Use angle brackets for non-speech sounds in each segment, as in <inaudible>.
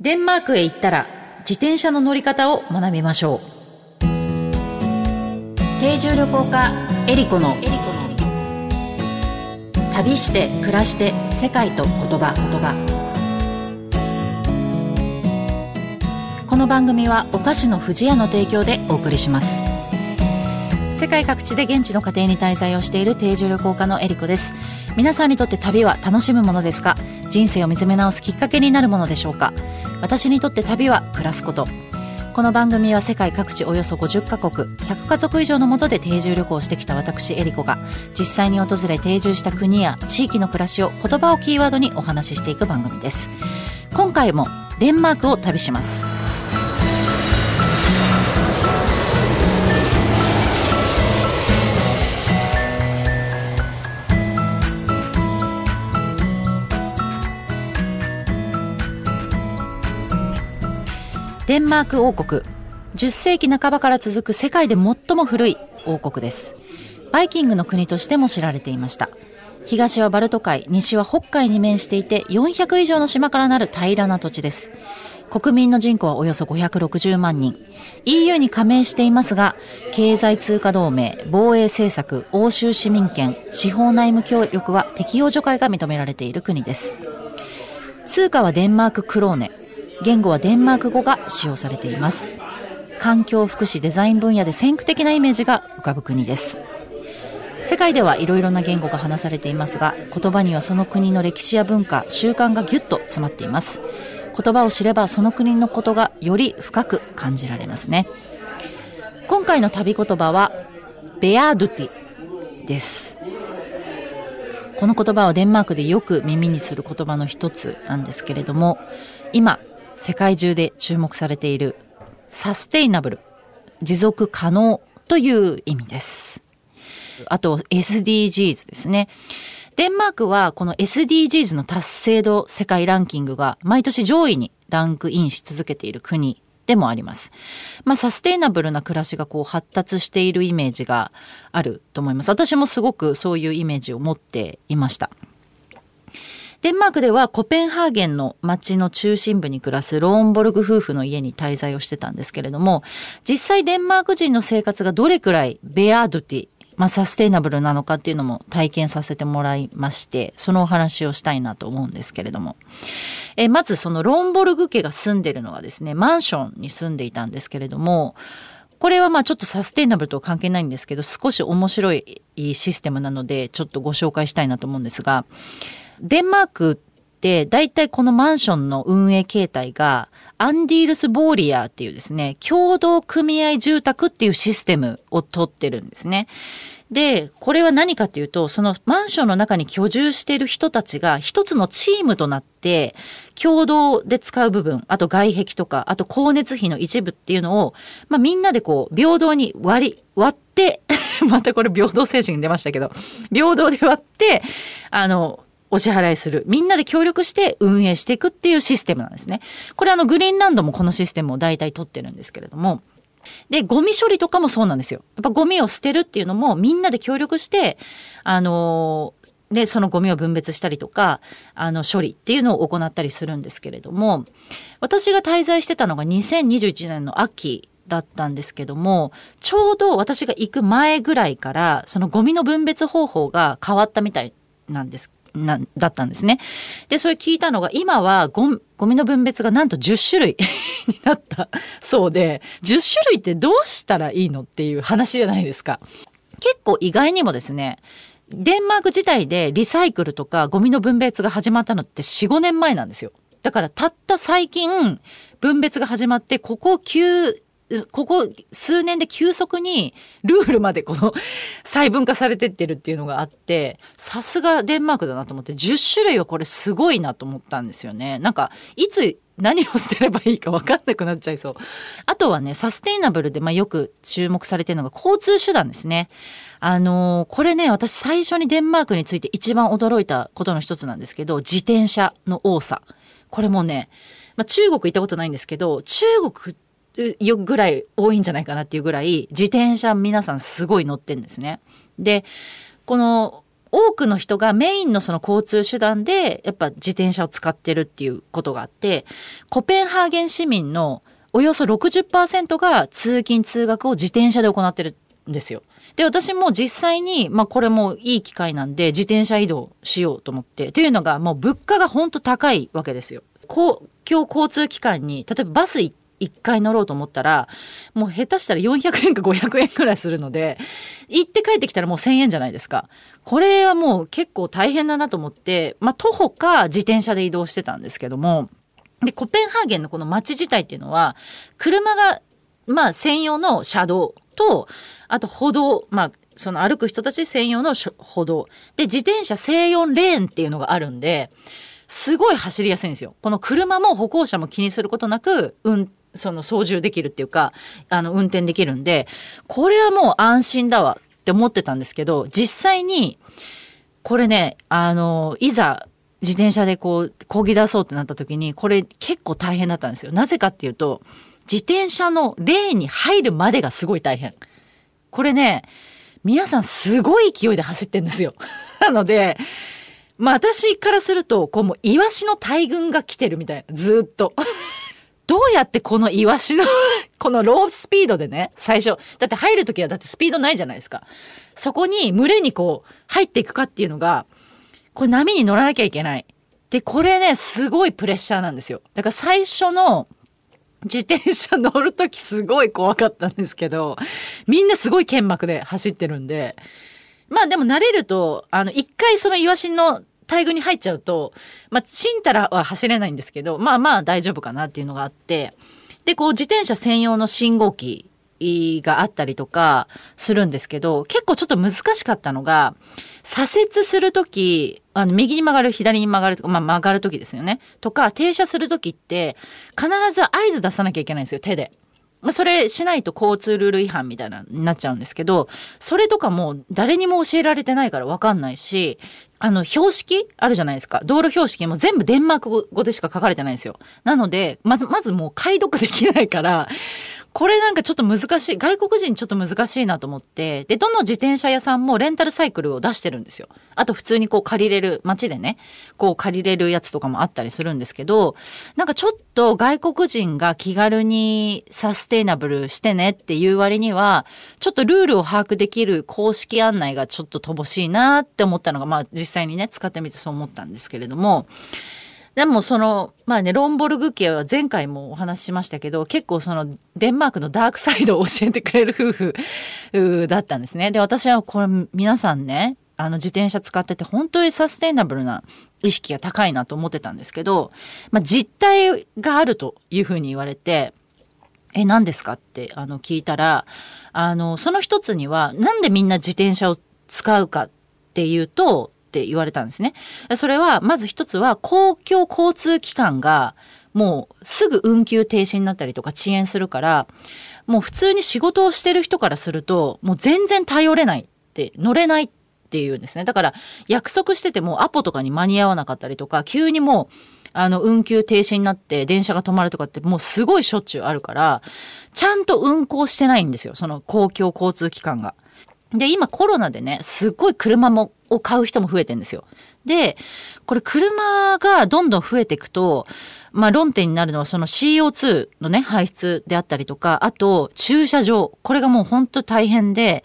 デンマークへ行ったら自転車の乗り方を学びましょう。定住旅行家エリコの。旅して暮らして世界と言葉。言葉この番組はお菓子の不二家の提供でお送りします。世界各地で現地の家庭に滞在をしている定住旅行家のエリコです。皆さんにとって旅は楽しむものですか？人生を見つめ直すきっかけになるものでしょうか？私にとって旅は暮らすこと。この番組は世界各地およそ50カ国100家族以上のもとで定住旅行してきた私エリコが実際に訪れ定住した国や地域の暮らしを言葉をキーワードにお話ししていく番組です。今回もデンマークを旅します。デンマーク王国。10世紀半ばから続く世界で最も古い王国です。バイキングの国としても知られていました。東はバルト海西は北海に面していて400以上の島からなる平らな土地です。国民の人口はおよそ560万人。EU に加盟していますが経済通貨同盟防衛政策欧州市民権司法内務協力は適用除外が認められている国です。通貨はデンマーククローネ。言語はデンマーク語が使用されています。環境福祉デザイン分野で先駆的なイメージが浮かぶ国です。世界ではいろいろな言語が話されていますが言葉にはその国の歴史や文化習慣がぎゅっと詰まっています。言葉を知ればその国のことがより深く感じられますね。今回の旅言葉はベアドゥティです。この言葉はデンマークでよく耳にする言葉の一つなんですけれども今世界中で注目されているサステイナブル、持続可能という意味です。あと SDGs ですね。デンマークはこの SDGs の達成度世界ランキングが毎年上位にランクインし続けている国でもあります。まあ、サステイナブルな暮らしがこう発達しているイメージがあると思います。私もすごくそういうイメージを持っていました。デンマークではコペンハーゲンの街の中心部に暮らすローンボルグ夫婦の家に滞在をしてたんですけれども、実際デンマーク人の生活がどれくらいベアードティ、まあ、サステイナブルなのかっていうのも体験させてもらいまして、そのお話をしたいなと思うんですけれども。えまずそのローンボルグ家が住んでるのがですね、マンションに住んでいたんですけれども、これはまあちょっとサステイナブルとは関係ないんですけど、少し面白いシステムなので、ちょっとご紹介したいなと思うんですが、デンマークって大体このマンションの運営形態がアンディールス・ボーリアーっていうですね、共同組合住宅っていうシステムを取ってるんですね。で、これは何かっていうと、そのマンションの中に居住している人たちが一つのチームとなって、共同で使う部分、あと外壁とか、あと光熱費の一部っていうのを、まあみんなでこう、平等に割り、割って、<laughs> またこれ平等精神出ましたけど、平等で割って、あの、お支払いする。みんなで協力して運営していくっていうシステムなんですね。これあのグリーンランドもこのシステムを大体取ってるんですけれども。で、ゴミ処理とかもそうなんですよ。やっぱゴミを捨てるっていうのもみんなで協力して、あので、そのゴミを分別したりとか、あの、処理っていうのを行ったりするんですけれども、私が滞在してたのが2021年の秋だったんですけども、ちょうど私が行く前ぐらいから、そのゴミの分別方法が変わったみたいなんですな、だったんですね。で、それ聞いたのが、今はゴゴミの分別がなんと10種類 <laughs> になったそうで、10種類ってどうしたらいいのっていう話じゃないですか。結構意外にもですね、デンマーク自体でリサイクルとかゴミの分別が始まったのって4、5年前なんですよ。だからたった最近分別が始まってここ9ここ数年で急速にルールまでこの細分化されてってるっていうのがあってさすがデンマークだなと思って10種類はこれすごいなと思ったんですよね。なんかいつ何を捨てればいいか分かんなくなっちゃいそう。あとはね、サステイナブルで、まあ、よく注目されてるのが交通手段ですね。あのー、これね、私最初にデンマークについて一番驚いたことの一つなんですけど、自転車の多さ。これもね、まあ、中国行ったことないんですけど、中国よぐらい多いんじゃないかなっていうぐらい自転車皆さんすごい乗ってんですね。でこの多くの人がメインのその交通手段でやっぱ自転車を使ってるっていうことがあってコペンハーゲン市民のおよそ60%が通勤通学を自転車で行ってるんですよ。で私も実際に、まあ、これもいい機会なんで自転車移動しようと思ってというのがもう物価が本当高いわけですよ。公共交通機関に例えばバス1一回乗ろうと思ったらもう下手したら400円か500円くらいするので行って帰ってきたらもう1,000円じゃないですか。これはもう結構大変だなと思って、まあ、徒歩か自転車で移動してたんですけどもでコペンハーゲンのこの街自体っていうのは車がまあ専用の車道とあと歩道まあその歩く人たち専用の歩道で自転車専用レーンっていうのがあるんですごい走りやすいんですよ。この車も歩行者も気にすることなく、うん、その操縦できるっていうか、あの、運転できるんで、これはもう安心だわって思ってたんですけど、実際に、これね、あの、いざ自転車でこう、漕ぎ出そうってなった時に、これ結構大変だったんですよ。なぜかっていうと、自転車のレーンに入るまでがすごい大変。これね、皆さんすごい勢いで走ってんですよ。<laughs> なので、まあ私からすると、こうもうイワシの大群が来てるみたいな、ずっと。<laughs> どうやってこのイワシの <laughs> このロースピードでね、最初、だって入るときはだってスピードないじゃないですか。そこに群れにこう入っていくかっていうのが、これ波に乗らなきゃいけない。で、これね、すごいプレッシャーなんですよ。だから最初の自転車乗るときすごい怖かったんですけど、みんなすごい剣幕で走ってるんで、まあでも慣れると、あの、一回そのイワシの大群に入っちゃうと、まあ、ちんたらは走れないんですけど、まあまあ大丈夫かなっていうのがあって、で、こう自転車専用の信号機があったりとかするんですけど、結構ちょっと難しかったのが、左折するとき、あの、右に曲がる、左に曲がるとか、まあ曲がるときですよね。とか、停車するときって、必ず合図出さなきゃいけないんですよ、手で。まあ、それしないと交通ルール違反みたいなになっちゃうんですけど、それとかも誰にも教えられてないからわかんないし、あの、標識？あるじゃないですか。道路標識も全部デンマーク語でしか書かれてないんですよ。なので、まず、まずもう解読できないから、これなんかちょっと難しい。外国人ちょっと難しいなと思って。で、どの自転車屋さんもレンタルサイクルを出してるんですよ。あと普通にこう借りれる、街でね、こう借りれるやつとかもあったりするんですけど、なんかちょっと外国人が気軽にサステイナブルしてねっていう割には、ちょっとルールを把握できる公式案内がちょっと乏しいなって思ったのが、まあ実際にね、使ってみてそう思ったんですけれども、でもそのまあねロンボルグ家は前回もお話ししましたけど結構そのデンマークのダークサイドを教えてくれる夫婦だったんですね。で私はこれ皆さんねあの自転車使ってて本当にサステイナブルな意識が高いなと思ってたんですけど、まあ、実態があるというふうに言われてえ何ですかってあの聞いたらあのその一つにはなんでみんな自転車を使うかっていうとって言われたんですね。それは、まず一つは公共交通機関がもうすぐ運休停止になったりとか遅延するから、もう普通に仕事をしてる人からすると、もう全然頼れないって、乗れないっていうんですね。だから約束しててもアポとかに間に合わなかったりとか、急にもう、あの、運休停止になって電車が止まるとかってもうすごいしょっちゅうあるから、ちゃんと運行してないんですよ。その公共交通機関が。で、今コロナでね、すっごい車もを買う人も増えてんですよ。で、これ車がどんどん増えていくと、まあ論点になるのはその CO2 のね、排出であったりとか、あと駐車場。これがもう本当大変で、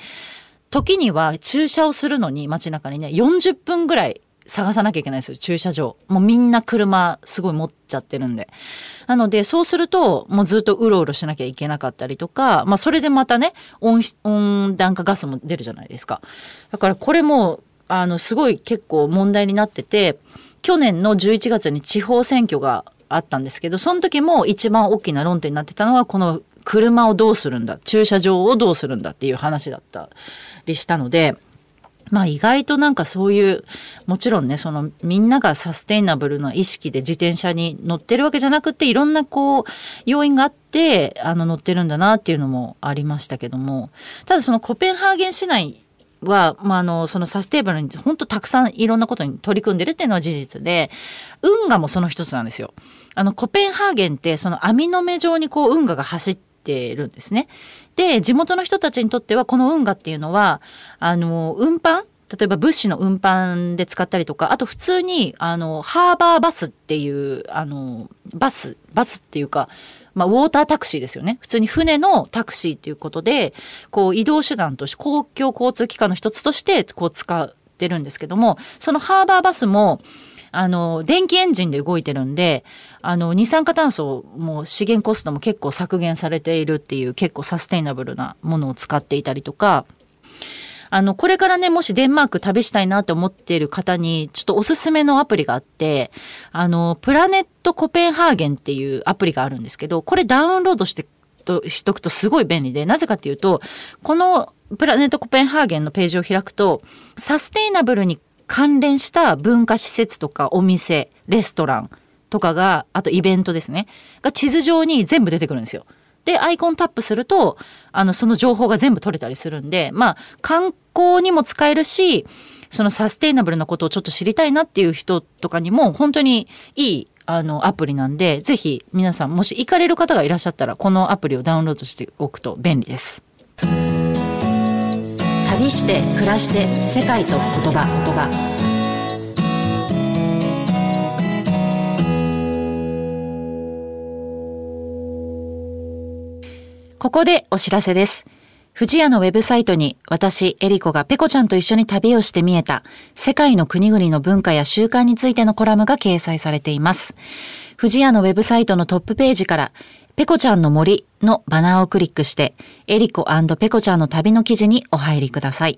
時には駐車をするのに街中にね、40分ぐらい探さなきゃいけないですよ、駐車場。もうみんな車すごい持っちゃってるんで。なので、そうすると、もうずっとうろうろしなきゃいけなかったりとか、まあそれでまたね、温暖化ガスも出るじゃないですか。だからこれも、あの、すごい結構問題になってて、去年の11月に地方選挙があったんですけど、その時も一番大きな論点になってたのは、この車をどうするんだ、駐車場をどうするんだっていう話だったりしたので、まあ意外となんかそういうもちろんねそのみんながサステイナブルな意識で自転車に乗ってるわけじゃなくていろんなこう要因があってあの乗ってるんだなっていうのもありましたけどもただそのコペンハーゲン市内は、まあ、あのそのサステイナブルに本当たくさんいろんなことに取り組んでるっていうのは事実で運河もその一つなんですよ。あのコペンハーゲンってその網の目状にこう運河が走っているんですね。で、地元の人たちにとってはこの運河っていうのは、あの、運搬例えば物資の運搬で使ったりとか、あと普通に、あの、ハーバーバスっていう、あの、バス、バスっていうか、まあ、ウォータータクシーですよね。普通に船のタクシーっていうことで、こう、移動手段として、公共交通機関の一つとして、こう、使ってるんですけども、そのハーバーバスも、あの、電気エンジンで動いてるんで、あの、二酸化炭素も資源コストも結構削減されているっていう結構サステイナブルなものを使っていたりとか、あの、これからね、もしデンマーク旅したいなって思っている方に、ちょっとおすすめのアプリがあって、あの、プラネットコペンハーゲンっていうアプリがあるんですけど、これダウンロードしてとしとくとすごい便利で、なぜかっていうと、このプラネットコペンハーゲンのページを開くと、サステイナブルに関連した文化施設とかお店、レストランとかが、あとイベントですね、が地図上に全部出てくるんですよ。で、アイコンタップすると、あの、その情報が全部取れたりするんで、まあ、観光にも使えるし、そのサステイナブルなことをちょっと知りたいなっていう人とかにも、本当にいい、あの、アプリなんで、ぜひ皆さん、もし行かれる方がいらっしゃったら、このアプリをダウンロードしておくと便利です。旅して暮らして世界と言葉言葉ここでお知らせです。富士屋のウェブサイトに私、エリコがペコちゃんと一緒に旅をして見えた世界の国々の文化や習慣についてのコラムが掲載されています。富士屋のウェブサイトのトップページからペコちゃんの森のバナーをクリックして、エリコペコちゃんの旅の記事にお入りください。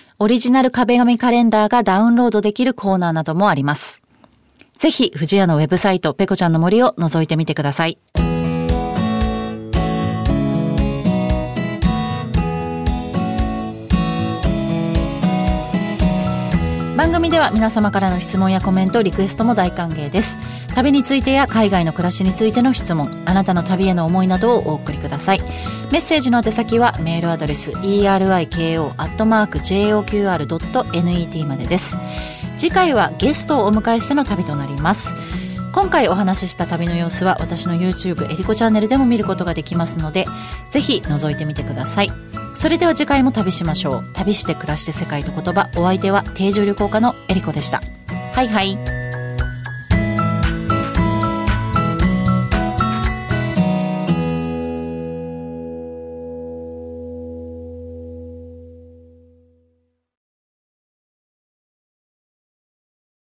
オリジナル壁紙カレンダーがダウンロードできるコーナーなどもあります。ぜひ、藤屋のウェブサイト、ペコちゃんの森を覗いてみてください。番組では皆様からの質問やコメントリクエストも大歓迎です。旅についてや海外の暮らしについての質問あなたの旅への思いなどをお送りください。メッセージの宛先はメールアドレス eriko.joqr.net までです。次回はゲストをお迎えしての旅となります。今回お話しした旅の様子は私の YouTube えりこチャンネルでも見ることができますのでぜひ覗いてみてください。それでは次回も旅しましょう。旅して暮らして世界と言葉。お相手は定住旅行家のえりこでした。はいはい。